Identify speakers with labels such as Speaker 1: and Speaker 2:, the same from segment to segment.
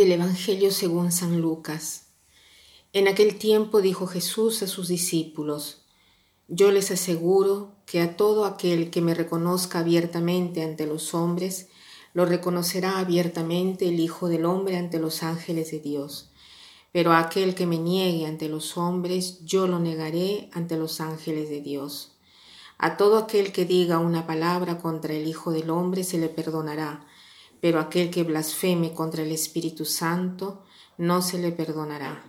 Speaker 1: Del Evangelio según San Lucas. En aquel tiempo dijo Jesús a sus discípulos, Yo les aseguro que a todo aquel que me reconozca abiertamente ante los hombres, lo reconocerá abiertamente el Hijo del Hombre ante los ángeles de Dios. Pero a aquel que me niegue ante los hombres, yo lo negaré ante los ángeles de Dios. A todo aquel que diga una palabra contra el Hijo del Hombre se le perdonará pero aquel que blasfeme contra el Espíritu Santo no se le perdonará.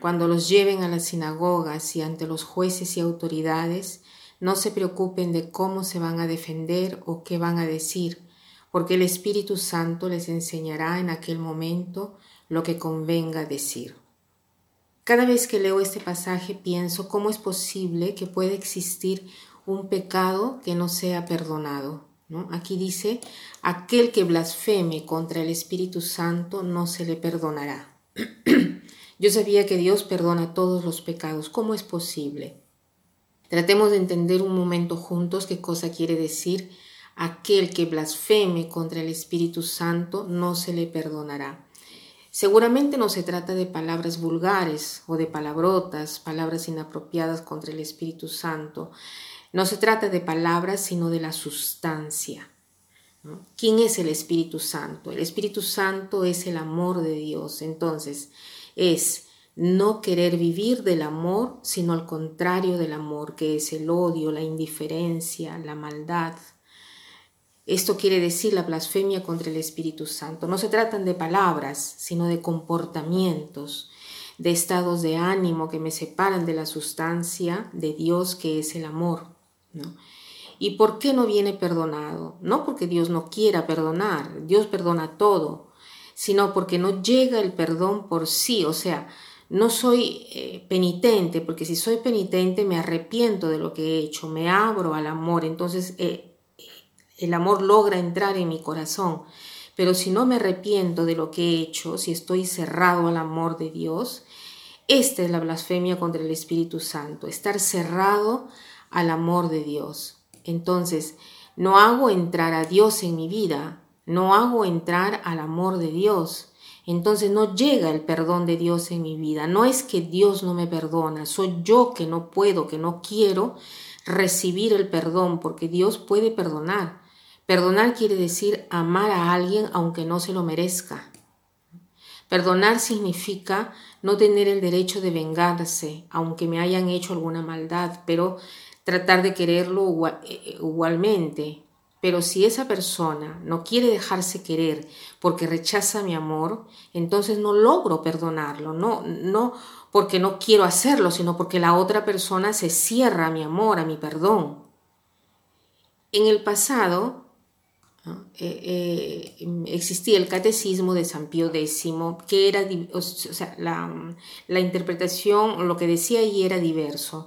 Speaker 1: Cuando los lleven a las sinagogas y ante los jueces y autoridades, no se preocupen de cómo se van a defender o qué van a decir, porque el Espíritu Santo les enseñará en aquel momento lo que convenga decir. Cada vez que leo este pasaje pienso cómo es posible que pueda existir un pecado que no sea perdonado. Aquí dice, aquel que blasfeme contra el Espíritu Santo no se le perdonará. Yo sabía que Dios perdona todos los pecados. ¿Cómo es posible? Tratemos de entender un momento juntos qué cosa quiere decir aquel que blasfeme contra el Espíritu Santo no se le perdonará. Seguramente no se trata de palabras vulgares o de palabrotas, palabras inapropiadas contra el Espíritu Santo. No se trata de palabras, sino de la sustancia. ¿Quién es el Espíritu Santo? El Espíritu Santo es el amor de Dios. Entonces, es no querer vivir del amor, sino al contrario del amor, que es el odio, la indiferencia, la maldad. Esto quiere decir la blasfemia contra el Espíritu Santo. No se tratan de palabras, sino de comportamientos, de estados de ánimo que me separan de la sustancia de Dios, que es el amor. ¿Y por qué no viene perdonado? No porque Dios no quiera perdonar, Dios perdona todo, sino porque no llega el perdón por sí, o sea, no soy eh, penitente, porque si soy penitente me arrepiento de lo que he hecho, me abro al amor, entonces eh, el amor logra entrar en mi corazón. Pero si no me arrepiento de lo que he hecho, si estoy cerrado al amor de Dios, esta es la blasfemia contra el Espíritu Santo, estar cerrado al amor de Dios. Entonces, no hago entrar a Dios en mi vida, no hago entrar al amor de Dios. Entonces no llega el perdón de Dios en mi vida. No es que Dios no me perdona, soy yo que no puedo, que no quiero recibir el perdón, porque Dios puede perdonar. Perdonar quiere decir amar a alguien aunque no se lo merezca. Perdonar significa no tener el derecho de vengarse, aunque me hayan hecho alguna maldad, pero tratar de quererlo eh, eh, igualmente. Pero si esa persona no quiere dejarse querer porque rechaza mi amor, entonces no logro perdonarlo, no, no porque no quiero hacerlo, sino porque la otra persona se cierra a mi amor, a mi perdón. En el pasado eh, existía el catecismo de San Pío X, que era, o sea, la, la interpretación, lo que decía ahí era diverso.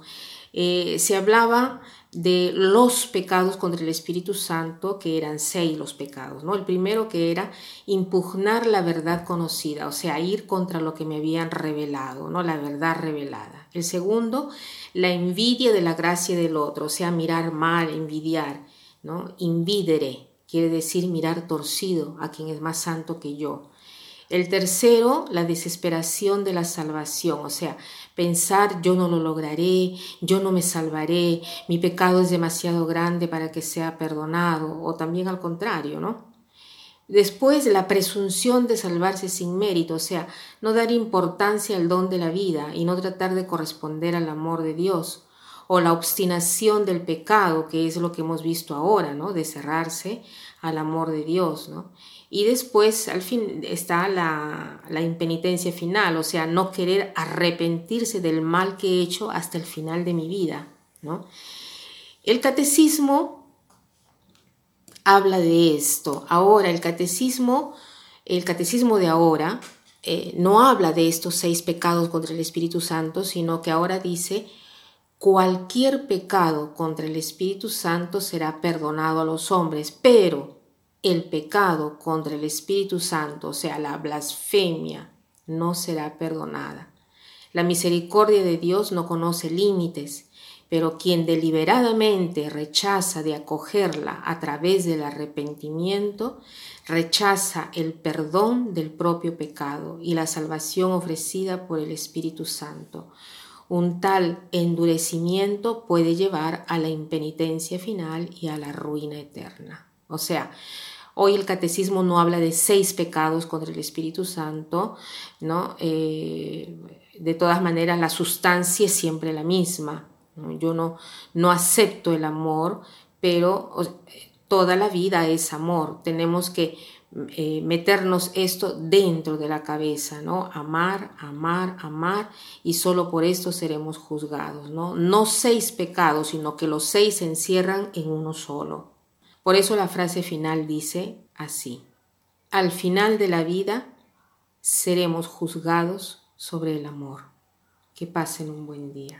Speaker 1: Eh, se hablaba de los pecados contra el Espíritu Santo, que eran seis los pecados, ¿no? El primero que era impugnar la verdad conocida, o sea, ir contra lo que me habían revelado, ¿no? La verdad revelada. El segundo, la envidia de la gracia del otro, o sea, mirar mal, envidiar, ¿no? Invidere, quiere decir mirar torcido a quien es más santo que yo. El tercero, la desesperación de la salvación, o sea, pensar yo no lo lograré, yo no me salvaré, mi pecado es demasiado grande para que sea perdonado, o también al contrario, ¿no? Después, la presunción de salvarse sin mérito, o sea, no dar importancia al don de la vida y no tratar de corresponder al amor de Dios, o la obstinación del pecado, que es lo que hemos visto ahora, ¿no? De cerrarse al amor de Dios, ¿no? Y después, al fin, está la, la, impenitencia final, o sea, no querer arrepentirse del mal que he hecho hasta el final de mi vida. ¿no? El catecismo habla de esto. Ahora, el catecismo, el catecismo de ahora, eh, no habla de estos seis pecados contra el Espíritu Santo, sino que ahora dice, cualquier pecado contra el Espíritu Santo será perdonado a los hombres, pero el pecado contra el Espíritu Santo, o sea, la blasfemia, no será perdonada. La misericordia de Dios no conoce límites, pero quien deliberadamente rechaza de acogerla a través del arrepentimiento, rechaza el perdón del propio pecado y la salvación ofrecida por el Espíritu Santo. Un tal endurecimiento puede llevar a la impenitencia final y a la ruina eterna. O sea, Hoy el catecismo no habla de seis pecados contra el Espíritu Santo, ¿no? Eh, de todas maneras, la sustancia es siempre la misma. Yo no, no acepto el amor, pero toda la vida es amor. Tenemos que eh, meternos esto dentro de la cabeza, ¿no? Amar, amar, amar, y solo por esto seremos juzgados, ¿no? No seis pecados, sino que los seis se encierran en uno solo. Por eso la frase final dice así, al final de la vida seremos juzgados sobre el amor. Que pasen un buen día.